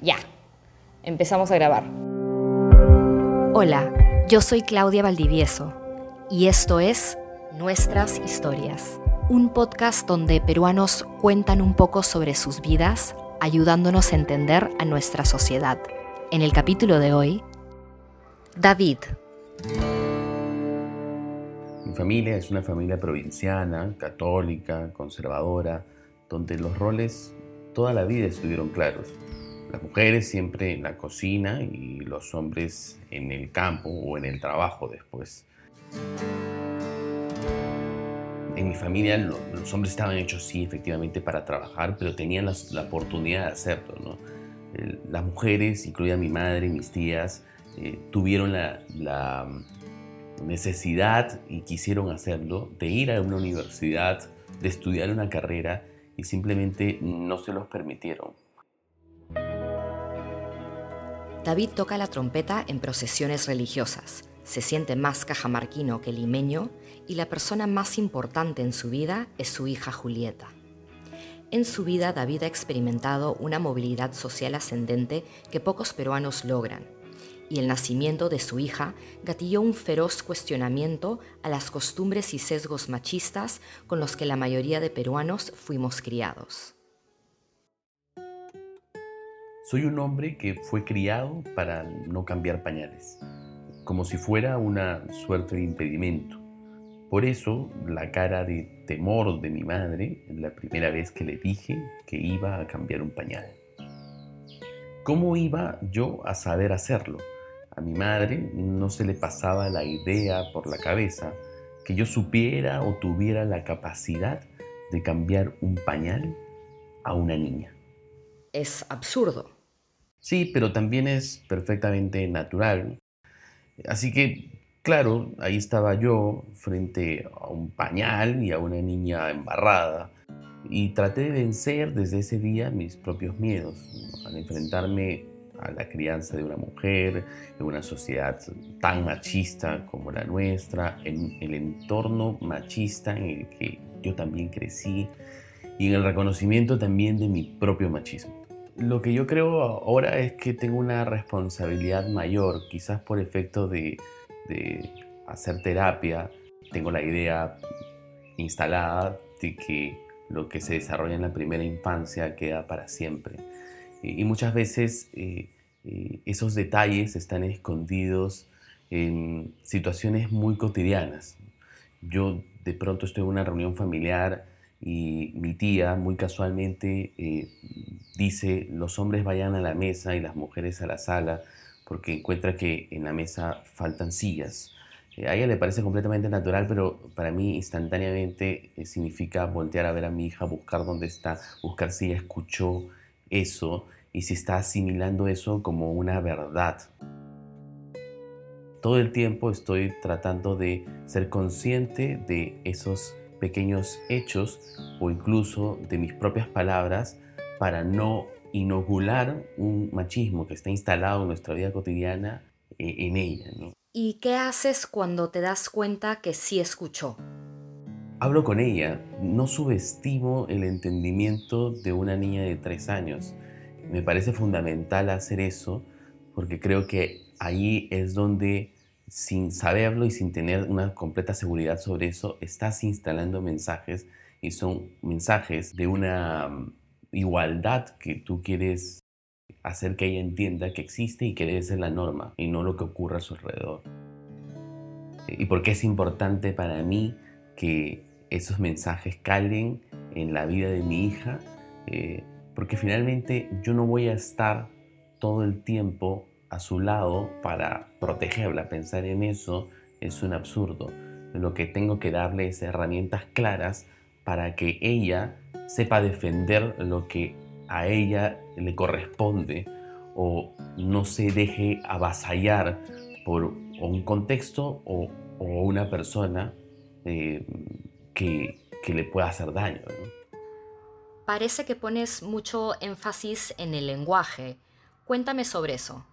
Ya, empezamos a grabar. Hola, yo soy Claudia Valdivieso y esto es Nuestras Historias, un podcast donde peruanos cuentan un poco sobre sus vidas, ayudándonos a entender a nuestra sociedad. En el capítulo de hoy, David. Mi familia es una familia provinciana, católica, conservadora, donde los roles toda la vida estuvieron claros. Las mujeres siempre en la cocina y los hombres en el campo o en el trabajo después. En mi familia los hombres estaban hechos sí efectivamente para trabajar, pero tenían la, oportunidad de hacerlo. Las mujeres, incluida mi madre y mis tías, eh, tuvieron la necesidad y quisieron hacerlo de ir a una universidad, de estudiar una carrera y simplemente no se los permitieron. David toca la trompeta en procesiones religiosas. Se siente más cajamarquino que limeño y la persona más importante en su vida es su hija Julieta. En su vida David ha experimentado una movilidad social ascendente que pocos peruanos logran y el nacimiento de su hija gatilló un feroz cuestionamiento a las costumbres y sesgos machistas con los que la mayoría de peruanos fuimos criados. Soy un hombre que fue criado para no cambiar pañales, como si fuera una suerte de impedimento. Por eso la cara de temor de mi madre la primera vez que le dije que iba a cambiar un pañal. ¿Cómo iba yo a saber hacerlo? A mi madre no se le pasaba la idea por la cabeza que yo supiera o tuviera la capacidad de cambiar un pañal a una niña. Es absurdo. Sí, pero también es perfectamente natural. Así que, claro, ahí estaba yo frente a un pañal y a una niña embarrada. Y traté de vencer desde ese día mis propios miedos, al enfrentarme a la crianza de una mujer, en una sociedad tan machista como la nuestra, en el entorno machista en el que yo también crecí y en el reconocimiento también de mi propio machismo. Lo que yo creo ahora es que tengo una responsabilidad mayor, quizás por efecto de, hacer terapia, tengo la idea instalada de que lo que se desarrolla en la primera infancia queda para siempre y muchas veces eh, eh, esos detalles están escondidos en situaciones muy cotidianas. Yo de pronto estoy en una reunión familiar y mi tía muy casualmente eh, dice los hombres vayan a la mesa y las mujeres a la sala porque encuentra que en la mesa faltan sillas. a ella le parece completamente natural, pero para mí instantáneamente significa voltear a ver a mi hija, buscar dónde está, buscar si ella escuchó eso y si está asimilando eso como una verdad. Todo el tiempo estoy tratando de ser consciente de esos pequeños hechos o incluso de mis propias palabras para no inocular un machismo que está instalado en nuestra vida cotidiana eh, en ella. ¿Y qué haces cuando te das cuenta que sí escuchó? Hablo con ella, no subestimo el entendimiento de una niña de tres años. Me parece fundamental hacer eso porque creo que ahí es donde sin saberlo y sin tener una completa seguridad sobre eso, estás instalando mensajes y son mensajes de una mm, igualdad que tú quieres hacer que ella entienda que existe y que debe ser la norma y no lo que ocurre a su alrededor. Y porque es importante para mí que esos mensajes calen en la vida de mi hija, eh, porque finalmente yo no voy a estar todo el tiempo a su lado para protegerla. Pensar en eso es un absurdo. Lo que tengo que darle es herramientas claras para que ella sepa defender lo que a ella le corresponde o no se deje avasallar por un contexto o, una persona eh, que, le pueda hacer daño. Parece que pones mucho énfasis en el lenguaje. Cuéntame sobre eso.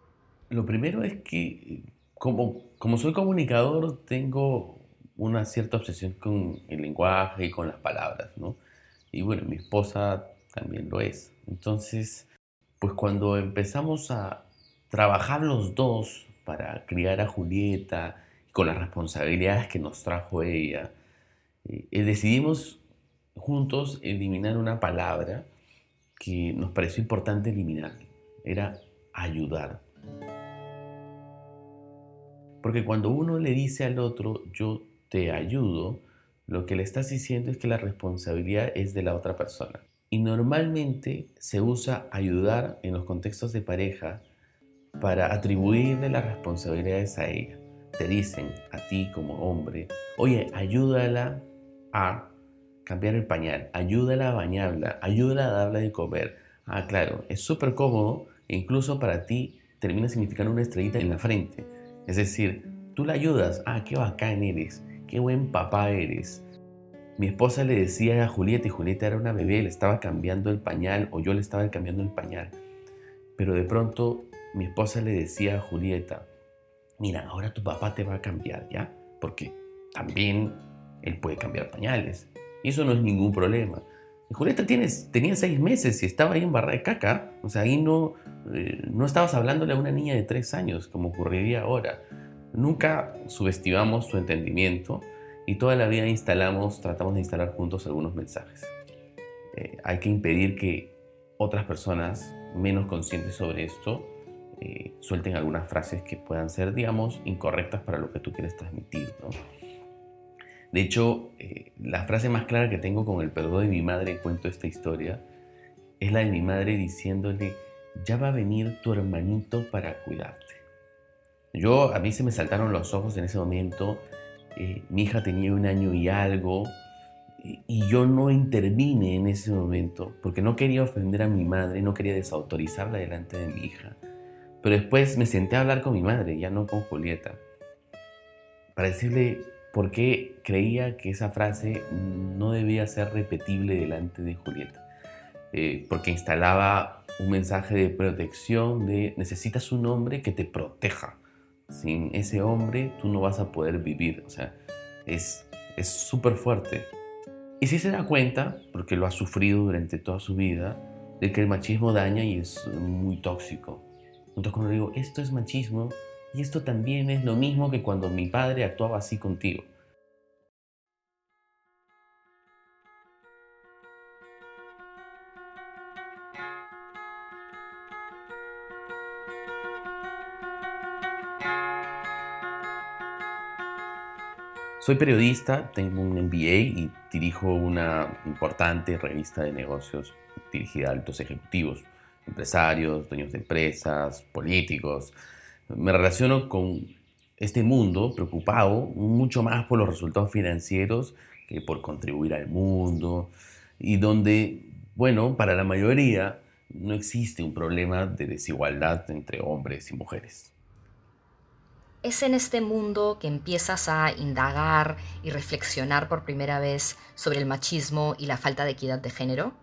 Lo primero es que como, como soy comunicador tengo una cierta obsesión con el lenguaje y con las palabras, ¿no? Y bueno, mi esposa también lo es. Entonces, Pues cuando empezamos a trabajar los dos para criar a Julieta con las responsabilidades que nos trajo ella, eh, decidimos juntos eliminar una palabra que nos pareció importante eliminar. Era ayudar. Porque cuando uno le dice al otro, yo te ayudo, lo que le estás diciendo es que la responsabilidad es de la otra persona. Y normalmente se usa ayudar en los contextos de pareja para atribuirle las responsabilidades a ella. Te dicen a ti como hombre, oye, ayúdala a cambiar el pañal, ayúdala a bañarla, ayúdala a darle de comer. Ah, claro, es súper cómodo e incluso para ti termina significando una estrellita en la frente. Es decir, tú la ayudas, ah, qué bacán eres, qué buen papá eres. Mi esposa le decía a Julieta y Julieta era una bebé, le estaba cambiando el pañal o yo le estaba cambiando el pañal. Pero de pronto mi esposa le decía a Julieta, mira, ahora tu papá te va a cambiar, ¿ya? Porque también él puede cambiar pañales. Eso no es ningún problema. Julieta tienes, tenía seis meses y estaba ahí en barra de caca. O sea, ahí no, eh, no estabas hablándole a una niña de tres años, como ocurriría ahora. Nunca subestimamos su entendimiento y toda la vida instalamos, tratamos de instalar juntos algunos mensajes. Eh, hay que impedir que otras personas menos conscientes sobre esto eh, suelten algunas frases que puedan ser, digamos, incorrectas para lo que tú quieres transmitir. ¿no? De hecho, eh, la frase más clara que tengo con el perdón de mi madre, cuento esta historia, es la de mi madre diciéndole, ya va a venir tu hermanito para cuidarte. Yo, a mí se me saltaron los ojos en ese momento, eh, mi hija tenía un año y algo, y yo no intervine en ese momento porque no quería ofender a mi madre, no quería desautorizarla delante de mi hija. Pero después me senté a hablar con mi madre, ya no con Julieta, para decirle, porque creía que esa frase no debía ser repetible delante de Julieta, eh, porque instalaba un mensaje de protección, de necesitas un hombre que te proteja. Sin ese hombre tú no vas a poder vivir, o sea, es súper fuerte. Y sí se da cuenta, porque lo ha sufrido durante toda su vida, de que el machismo daña y es muy tóxico. Entonces cuando digo, esto es machismo, y esto también es lo mismo que cuando mi padre actuaba así contigo. Soy periodista, tengo un MBA y dirijo una importante revista de negocios dirigida a altos ejecutivos, empresarios, dueños de empresas, políticos, me relaciono con este mundo preocupado mucho más por los resultados financieros que por contribuir al mundo y donde, bueno, para la mayoría no existe un problema de desigualdad entre hombres y mujeres. Es en este mundo que empiezas a indagar y reflexionar por primera vez sobre el machismo y la falta de equidad de género.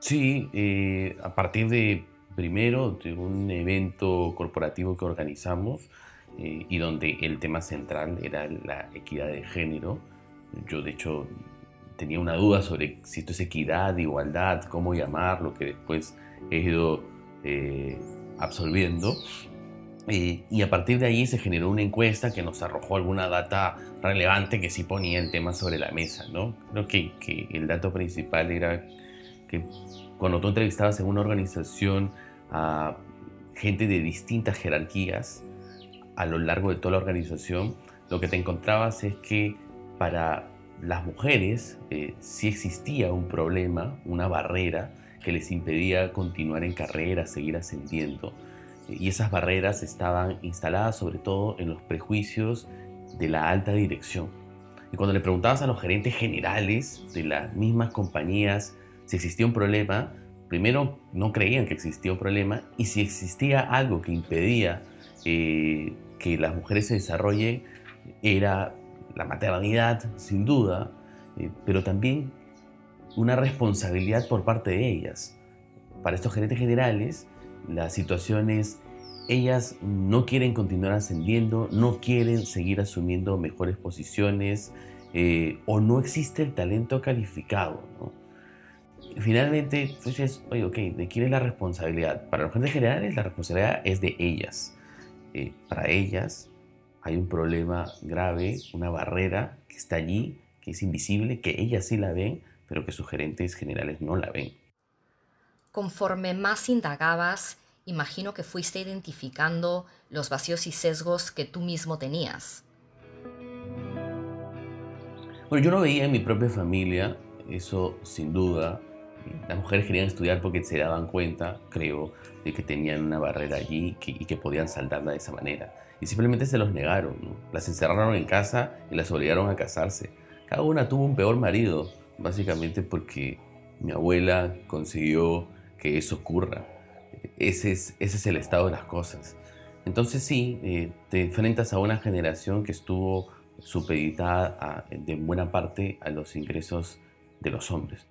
Sí, eh, a partir de primero de un evento corporativo que organizamos eh, y donde el tema central era la equidad de género. Yo de hecho tenía una duda sobre si esto es equidad, igualdad, cómo llamarlo, que después he ido eh, absolviendo. Eh, y a partir de ahí se generó una encuesta que nos arrojó alguna data relevante que sí ponía el tema sobre la mesa. ¿no? Creo que, que el dato principal era que cuando tú entrevistabas en una organización a gente de distintas jerarquías a lo largo de toda la organización, lo que te encontrabas es que para las mujeres eh, sí existía un problema, una barrera que les impedía continuar en carrera, seguir ascendiendo. Y esas barreras estaban instaladas sobre todo en los prejuicios de la alta dirección. Y cuando le preguntabas a los gerentes generales de las mismas compañías si existía un problema, primero no creían que existía un problema y si existía algo que impedía eh, que las mujeres se desarrollen era la maternidad, sin duda, eh, pero también una responsabilidad por parte de ellas. Para estos gerentes generales, la situación es, ellas no quieren continuar ascendiendo, no quieren seguir asumiendo mejores posiciones eh, o no existe el talento calificado. ¿no? Finalmente, pues es, oye, ok, ¿de quién es la responsabilidad? Para los agentes generales, la responsabilidad es de ellas. Eh, para ellas hay un problema grave, una barrera que está allí, que es invisible, que ellas sí la ven, pero que sus gerentes generales no la ven. Conforme más indagabas, imagino que fuiste identificando los vacíos y sesgos que tú mismo tenías. Bueno, yo no veía en mi propia familia, eso sin duda. Las mujeres querían estudiar porque se daban cuenta, creo, de que tenían una barrera allí y que podían saltarla de esa manera. Y simplemente se los negaron, las encerraron en casa y las obligaron a casarse. Cada una tuvo un peor marido, básicamente porque mi abuela consiguió que eso ocurra. Ese es, el estado de las cosas. Entonces sí, eh, te enfrentas a una generación que estuvo supeditada de buena parte a los ingresos de los hombres.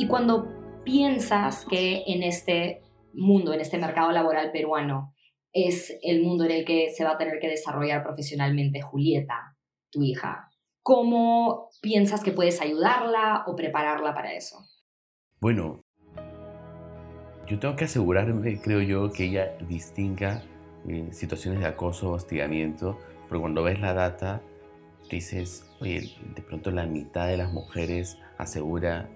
Y cuando piensas que en este mundo, en este mercado laboral peruano, es el mundo en el que se va a tener que desarrollar profesionalmente Julieta, tu hija, ¿cómo piensas que puedes ayudarla o prepararla para eso? Bueno, yo tengo que asegurarme, creo yo, que ella distinga eh, situaciones de acoso o hostigamiento, porque cuando ves la data, dices, oye, de pronto la mitad de las mujeres asegura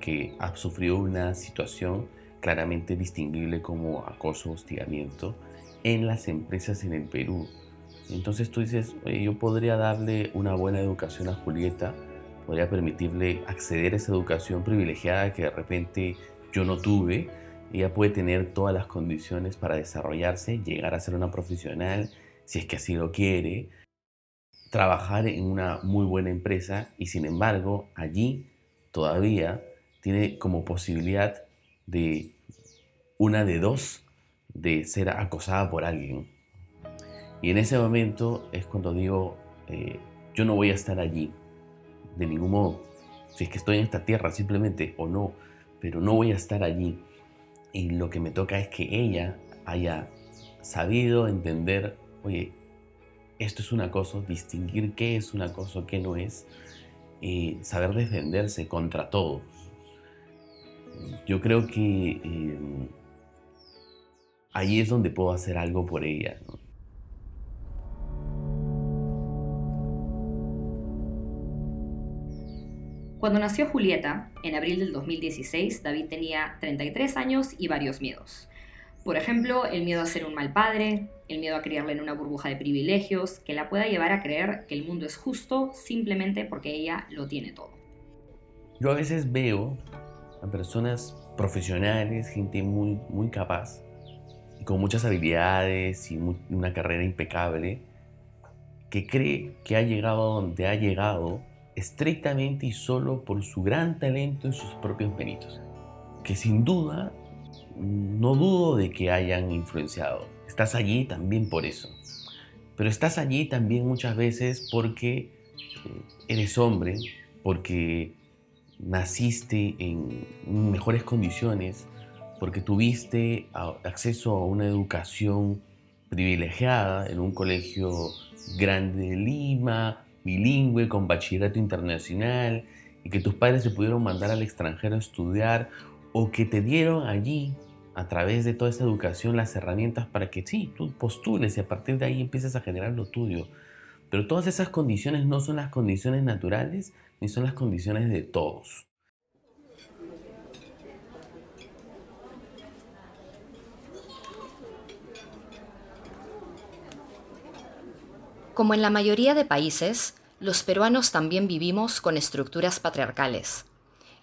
que ha sufrido una situación claramente distinguible como acoso hostigamiento en las empresas en el Perú. Entonces tú dices, yo podría darle una buena educación a Julieta, podría permitirle acceder a esa educación privilegiada que de repente yo no tuve. Ella puede tener todas las condiciones para desarrollarse, llegar a ser una profesional, si es que así lo quiere, trabajar en una muy buena empresa y sin embargo allí todavía tiene como posibilidad de una de dos de ser acosada por alguien. Y en ese momento es cuando digo, eh, yo no voy a estar allí, de ningún modo. Si es que estoy en esta tierra simplemente o no, pero no voy a estar allí. Y lo que me toca es que ella haya sabido entender, oye, esto es un acoso, distinguir qué es un acoso, qué no es, y saber defenderse contra todos. Yo creo que eh, ahí es donde puedo hacer algo por ella. Cuando nació Julieta, en abril del 2016, David tenía 33 años y varios miedos. Por ejemplo, el miedo a ser un mal padre, el miedo a criarla en una burbuja de privilegios que la pueda llevar a creer que el mundo es justo simplemente porque ella lo tiene todo. Yo a veces veo a personas profesionales, gente muy, muy capaz, con muchas habilidades y una carrera impecable, que cree que ha llegado a donde ha llegado estrictamente y solo por su gran talento y sus propios méritos. Que sin duda, no dudo de que hayan influenciado. Estás allí también por eso. Pero estás allí también muchas veces porque eh, eres hombre, porque naciste en mejores condiciones, porque tuviste acceso a una educación privilegiada en un colegio grande de Lima, bilingüe, con bachillerato internacional, y que tus padres se pudieron mandar al extranjero a estudiar, o que te dieron allí, a través de toda esa educación, las herramientas para que sí, tú postules y a partir de ahí empieces a generar lo tuyo. Pero todas esas condiciones no son las condiciones naturales ni son las condiciones de todos. Como en la mayoría de países, los peruanos también vivimos con estructuras patriarcales.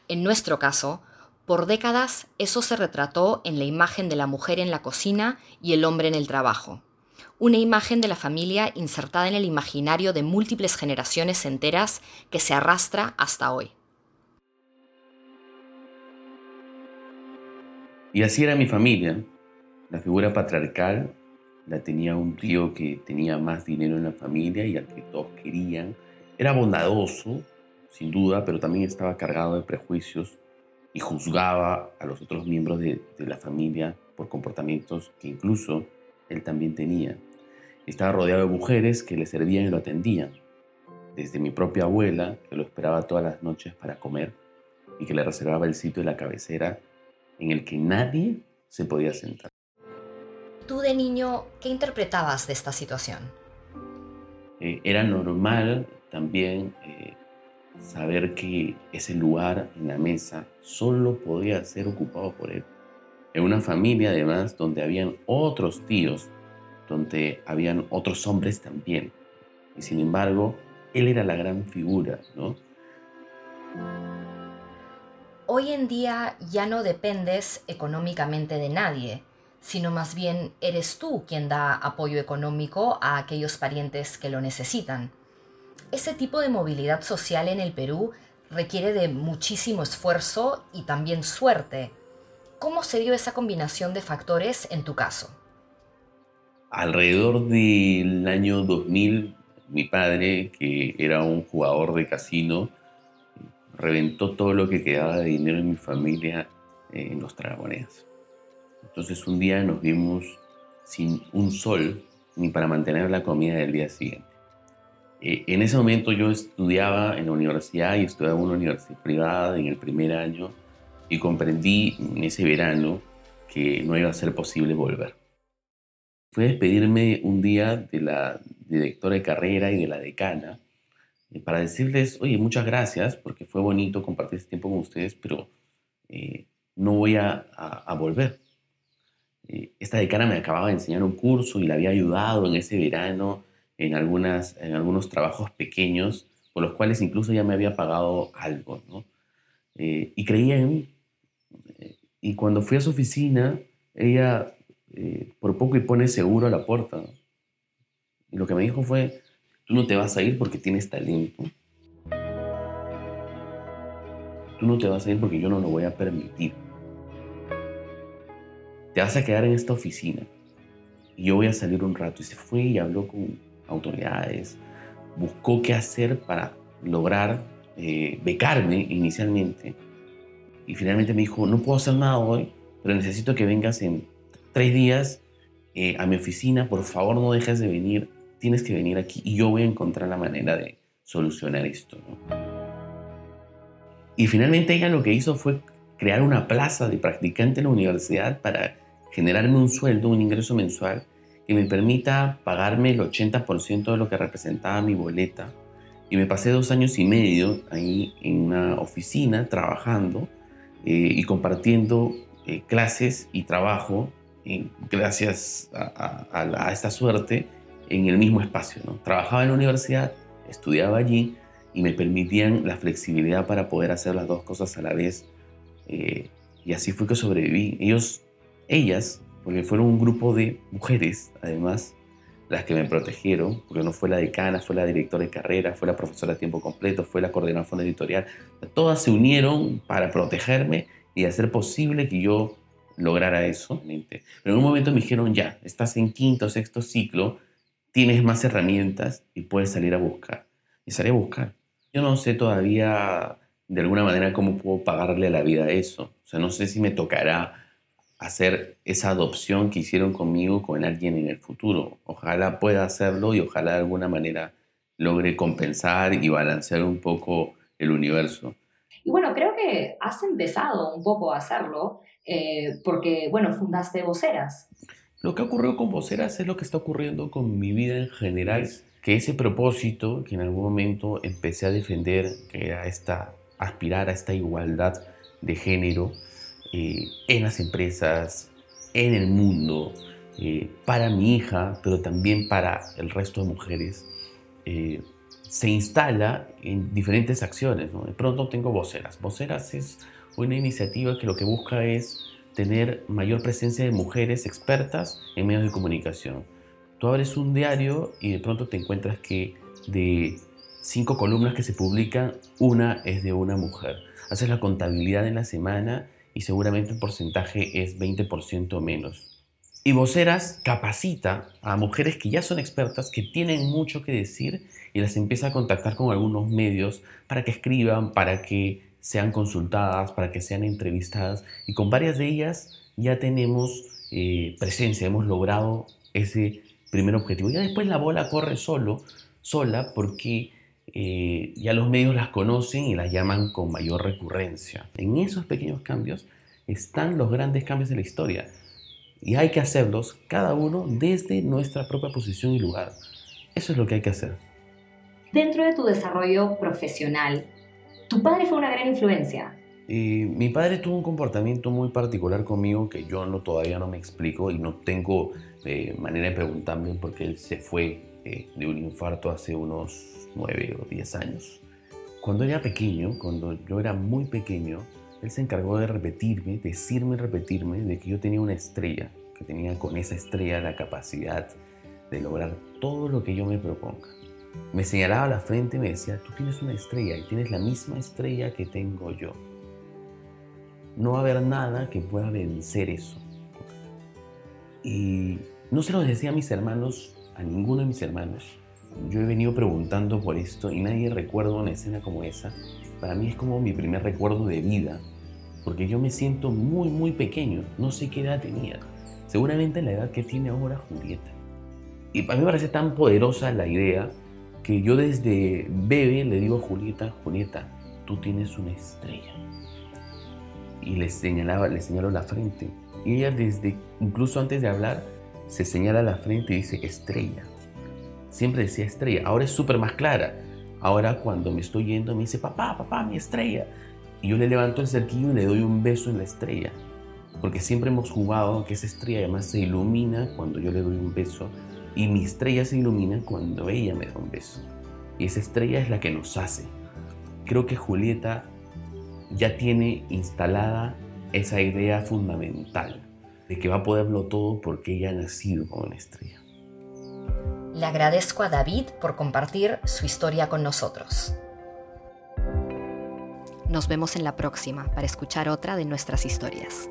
En nuestro caso, por décadas eso se retrató en la imagen de la mujer en la cocina y el hombre en el trabajo. Una imagen de la familia insertada en el imaginario de múltiples generaciones enteras que se arrastra hasta hoy. Y así era mi familia. La figura patriarcal la tenía un tío que tenía más dinero en la familia y al que todos querían. Era bondadoso, sin duda, pero también estaba cargado de prejuicios y juzgaba a los otros miembros de, la familia por comportamientos que incluso él también tenía. Estaba rodeado de mujeres que le servían y lo atendían, desde mi propia abuela, que lo esperaba todas las noches para comer, y que le reservaba el sitio de la cabecera en el que nadie se podía sentar. Tú de niño, ¿qué interpretabas de esta situación? Eh, era normal también eh, saber que ese lugar en la mesa solo podía ser ocupado por él. En una familia además donde habían otros tíos, donde habían otros hombres también. Y sin embargo, él era la gran figura, ¿no? Hoy en día ya no dependes económicamente de nadie, sino más bien eres tú quien da apoyo económico a aquellos parientes que lo necesitan. Ese tipo de movilidad social en el Perú requiere de muchísimo esfuerzo y también suerte. ¿Cómo se dio esa combinación de factores en tu caso? Alrededor del año 2000, mi padre, que era un jugador de casino, reventó todo lo que quedaba de dinero en mi familia en los tragamonedas. Entonces un día nos vimos sin un sol ni para mantener la comida del día siguiente. Eh, en ese momento yo estudiaba en la universidad y estudiaba en una universidad privada en el primer año y comprendí en ese verano que no iba a ser posible volver. Fue a despedirme un día de la directora de carrera y de la decana eh, para decirles, oye, muchas gracias porque fue bonito compartir este tiempo con ustedes, pero eh, no voy a, volver. esta decana me acababa de enseñar un curso y la había ayudado en ese verano en, algunas, en algunos trabajos pequeños, por los cuales incluso ya me había pagado algo, ¿no? Eh, y creía en mí. Y cuando fui a su oficina, ella eh, por poco y pone seguro a la puerta. Y lo que me dijo fue, tú no te vas a ir porque tienes talento. Tú no te vas a ir porque yo no lo voy a permitir. Te vas a quedar en esta oficina. Y yo voy a salir un rato. Y se fue y habló con, autoridades, buscó qué hacer para lograr eh, becarme inicialmente. Y finalmente me dijo, no puedo hacer nada hoy, pero necesito que vengas en tres días eh, a mi oficina, por favor no dejes de venir, tienes que venir aquí y yo voy a encontrar la manera de solucionar esto. Y finalmente ella lo que hizo fue crear una plaza de practicante en la universidad para generarme un sueldo, un ingreso mensual que me permita pagarme el 80% de lo que representaba mi boleta. Y me pasé dos años y medio ahí en una oficina trabajando eh, y compartiendo eh, clases y trabajo eh, gracias a, esta suerte en el mismo espacio. ¿no? Trabajaba en la universidad, estudiaba allí y me permitían la flexibilidad para poder hacer las dos cosas a la vez. y así fue que sobreviví. Ellos, ellas porque fueron un grupo de mujeres, además, las que me protegieron, porque no fue la decana, fue la directora de carrera, fue la profesora a tiempo completo, fue la coordinadora fondo editorial. Todas se unieron para protegerme y hacer posible que yo lograra eso. Pero en un momento me dijeron, ya, estás en quinto sexto ciclo, tienes más herramientas y puedes salir a buscar. Y salí a buscar. Yo no sé todavía de alguna manera cómo puedo pagarle la vida eso. O sea, no sé si me tocará hacer esa adopción que hicieron conmigo con alguien en el futuro. Ojalá pueda hacerlo y ojalá de alguna manera logre compensar y balancear un poco el universo. Y bueno, creo que has empezado un poco a hacerlo eh, porque, bueno, fundaste Voceras. Lo que ocurrió con Voceras es lo que está ocurriendo con mi vida en general, que ese propósito que en algún momento empecé a defender, que era esta, aspirar a esta igualdad de género, eh, en las empresas, en el mundo, eh, para mi hija, pero también para el resto de mujeres, eh, se instala en diferentes acciones. De pronto tengo Voceras. Voceras es una iniciativa que lo que busca es tener mayor presencia de mujeres expertas en medios de comunicación. Tú abres un diario y de pronto te encuentras que de cinco columnas que se publican, una es de una mujer. Haces la contabilidad en la semana y seguramente el porcentaje es 20% menos. Y Voceras capacita a mujeres que ya son expertas, que tienen mucho que decir y las empieza a contactar con algunos medios para que escriban, para que sean consultadas, para que sean entrevistadas. Y con varias de ellas ya tenemos eh, presencia, hemos logrado ese primer objetivo. Ya después la bola corre solo, sola, porque eh, ya los medios las conocen y las llaman con mayor recurrencia. En esos pequeños cambios están los grandes cambios de la historia y hay que hacerlos cada uno desde nuestra propia posición y lugar. Eso es lo que hay que hacer. Dentro de tu desarrollo profesional, tu padre fue una gran influencia. mi padre tuvo un comportamiento muy particular conmigo que yo no, todavía no me explico y no tengo eh, manera de preguntarme porque él se fue eh, de un infarto hace unos 9 o 10 años. Cuando era pequeño, cuando yo era muy pequeño, él se encargó de repetirme, decirme, repetirme, de que yo tenía una estrella, que tenía con esa estrella la capacidad de lograr todo lo que yo me proponga. Me señalaba la frente y me decía, tú tienes una estrella y tienes la misma estrella que tengo yo. No va a haber nada que pueda vencer eso. Y no se lo decía a mis hermanos, a ninguno de mis hermanos. Yo he venido preguntando por esto y nadie recuerda una escena como esa. Para mí es como mi primer recuerdo de vida, porque yo me siento muy, muy pequeño. No sé qué edad tenía. Seguramente la edad que tiene ahora Julieta. Y para mí me parece tan poderosa la idea que yo desde bebé le digo a Julieta, Julieta, tú tienes una estrella. Y le señalaba, le señaló la frente. Y ella desde, incluso antes de hablar, se señala la frente y dice estrella. Siempre decía estrella. Ahora es súper más clara. Ahora cuando me estoy yendo me dice, papá, papá, mi estrella. Y yo le levanto el cerquillo y le doy un beso en la estrella. Porque siempre hemos jugado que esa estrella además se ilumina cuando yo le doy un beso y mi estrella se ilumina cuando ella me da un beso. Y esa estrella es la que nos hace. Creo que Julieta ya tiene instalada esa idea fundamental de que va a poderlo todo porque ella ha nacido como estrella. Le agradezco a David por compartir su historia con nosotros. Nos vemos en la próxima para escuchar otra de nuestras historias.